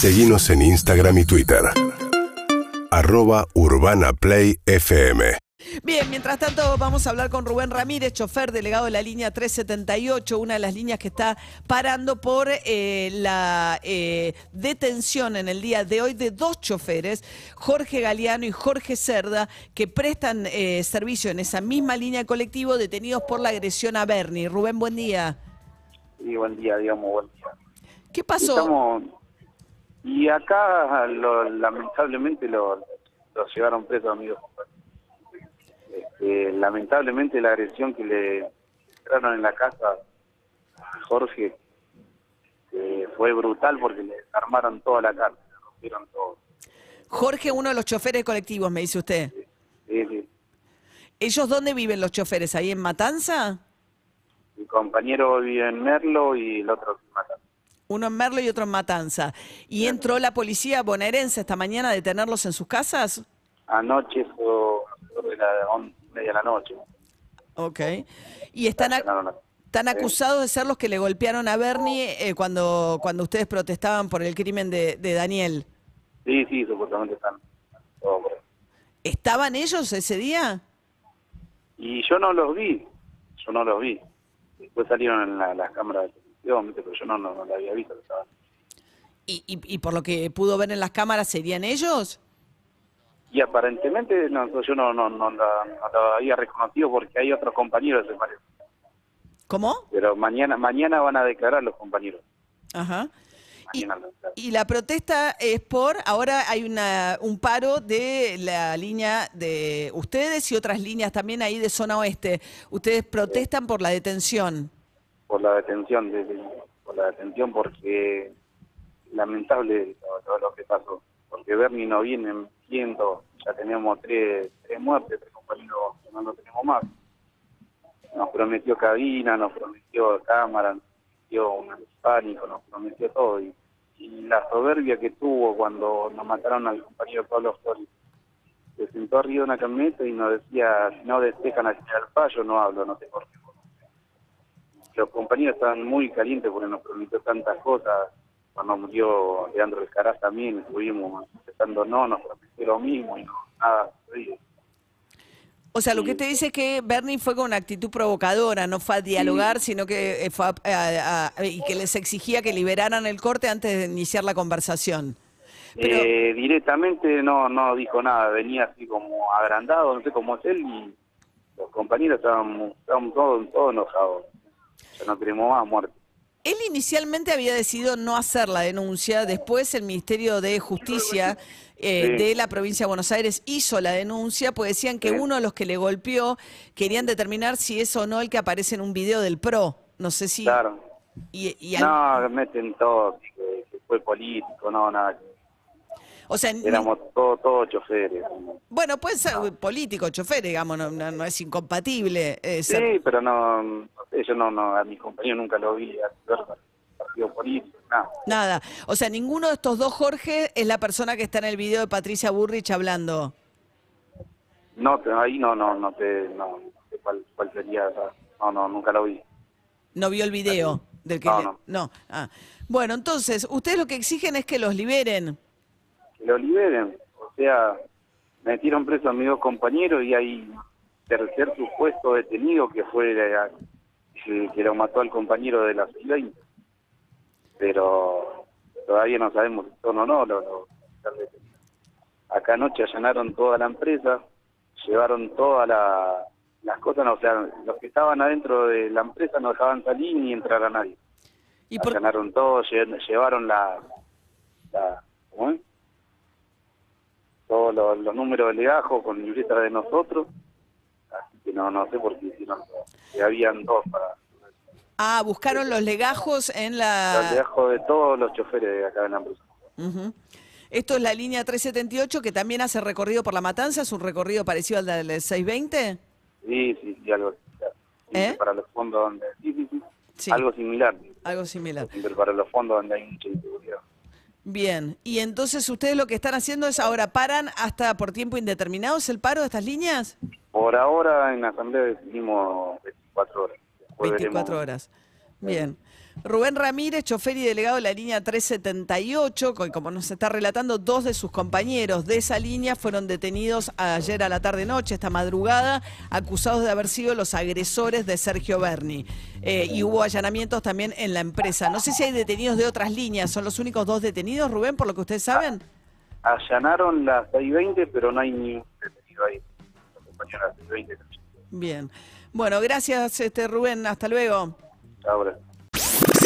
Seguimos en Instagram y Twitter. Arroba Urbana Play FM. Bien, mientras tanto vamos a hablar con Rubén Ramírez, chofer delegado de la línea 378, una de las líneas que está parando por eh, la eh, detención en el día de hoy de dos choferes, Jorge Galeano y Jorge Cerda, que prestan eh, servicio en esa misma línea de colectivo detenidos por la agresión a Bernie. Rubén, buen día. Sí, buen día, digamos, buen día. ¿Qué pasó? Estamos- y acá, lo- lamentablemente, lo, lo llevaron preso, amigos. Este, lamentablemente, la agresión que le entraron en la casa a Jorge eh, fue brutal porque le armaron toda la casa, le rompieron todo. Jorge, uno de los choferes colectivos, me dice usted. Sí, sí. ¿Ellos dónde viven los choferes? ¿Ahí en Matanza? Mi compañero vive en Merlo y el otro en Matanza. Uno en Merlo y otro en Matanza. ¿Y entró la policía bonaerense esta mañana a detenerlos en sus casas? Anoche, eso, once y media de la noche. Ok. ¿Y están, a- Allanaron la- están acusados de ser los que le golpearon a Bernie eh, cuando, cuando ustedes protestaban por el crimen de, de Daniel? Sí, sí, supuestamente están. ¿Estaban ellos ese día? Y yo no los vi, yo no los vi. Después salieron en la- las cámaras de pero yo no, no, no la había visto. ¿Y, y, y por lo que pudo ver en las cámaras, serían ellos? Y aparentemente no, yo no, no, no, la, no la había reconocido porque hay otros compañeros, se parece. ¿Cómo? Pero mañana mañana van a declarar los compañeros. Ajá. Y, y la protesta es por, ahora hay una, un paro de la línea de ustedes y otras líneas también ahí de zona oeste. Ustedes protestan por la detención. Por la detención, de, de- por la detención porque lamentable todo lo que pasó. Porque Bernie no viene viendo, ya tenemos tres, tres muertes, tres compañeros que no lo tenemos más. Nos prometió cabina, nos prometió cámara, nos prometió un pánico, nos prometió todo. Y, la soberbia que tuvo cuando nos mataron al compañero Pablo Flores. Se sentó arriba de una camioneta y nos decía, si no despejan el fallo, no hablo, no sé por qué los compañeros estaban muy calientes porque nos prometió tantas cosas. Cuando murió Leandro Escaraz también estuvimos empezando, no, nos prometió lo mismo y no, nada. sucedió. O sea, lo que te dice es que Bernie fue con una actitud provocadora, no fue a dialogar, sino que eh, fue a- a- a- y que les exigía que liberaran el corte antes de iniciar la conversación. Pero- Eh, directamente no no dijo nada, venía así como agrandado, no sé cómo es él, y los compañeros estaban, estaban todos, todos enojados. Muerte. Él inicialmente había decidido no hacer la denuncia, después el Ministerio de Justicia eh, Sí. de la provincia de Buenos Aires hizo la denuncia, pues decían que Sí. uno de los que le golpeó querían determinar si es o no el que aparece en un video del PRO. No sé si... Claro. Y, y al- No, meten todo, que, que fue político, no, nada. O sea, Éramos todos todos choferes. bueno, puede ser político, chofer, digamos, no, no- no es incompatible. eh, ser- Sí, pero no, no yo no, no, a mis compañeros nunca lo vi partido político, nada. Nada. O sea, ninguno de estos dos Jorge es la persona que está en el video de Patricia Burrich hablando. No, ahí no, no, no te, no, no sé cuál, cuál sería, no, no, nunca lo vi. No vio el video del que No, le- no. Ah. Bueno, entonces, ustedes lo que exigen es que los liberen. Lo liberen, o sea, metieron preso a mis dos compañeros y hay tercer supuesto detenido que fue la- que, lo mató al compañero de la 620. Pero todavía no sabemos si son o no los, los-. Acá anoche allanaron toda la empresa, llevaron todas la- las cosas, no, o sea, los que estaban adentro de la empresa no dejaban salir ni entrar a nadie. ¿Y por, Allanaron todo, lle- llevaron la, la ¿cómo es? Todos los, los números de legajo con libreta de nosotros, así que no, no sé por qué hicieron. Que habían dos para ah, buscaron los legajos en los la... legajos de todos los choferes de acá en la empresa. Ujú. Esto es la línea 378 que también hace recorrido por la Matanza, es un recorrido parecido al del 620. Sí, sí, sí, algo similar. ¿Eh? Para los fondos donde... Sí, sí, sí, Sí. algo similar. Algo similar. Siempre para los fondos donde hay mucha. Bien, y entonces ustedes lo que están haciendo es ahora paran hasta por tiempo indeterminado, ¿es el paro de estas líneas? Por ahora en la asamblea decidimos 24 horas. Después 24 veremos. horas. Bien. Rubén Ramírez, chofer y delegado de la línea 378, co- como nos está relatando, dos de sus compañeros de esa línea fueron detenidos ayer a la tarde-noche, esta madrugada, acusados de haber sido los agresores de Sergio Berni. Eh, y hubo allanamientos también en la empresa. No sé si hay detenidos de otras líneas, ¿son los únicos dos detenidos, Rubén, por lo que ustedes saben? Allanaron las 620, pero no hay ni un detenido ahí. Los compañeros de las 620. Bien. Bueno, gracias, este Rubén, hasta luego. Ahora.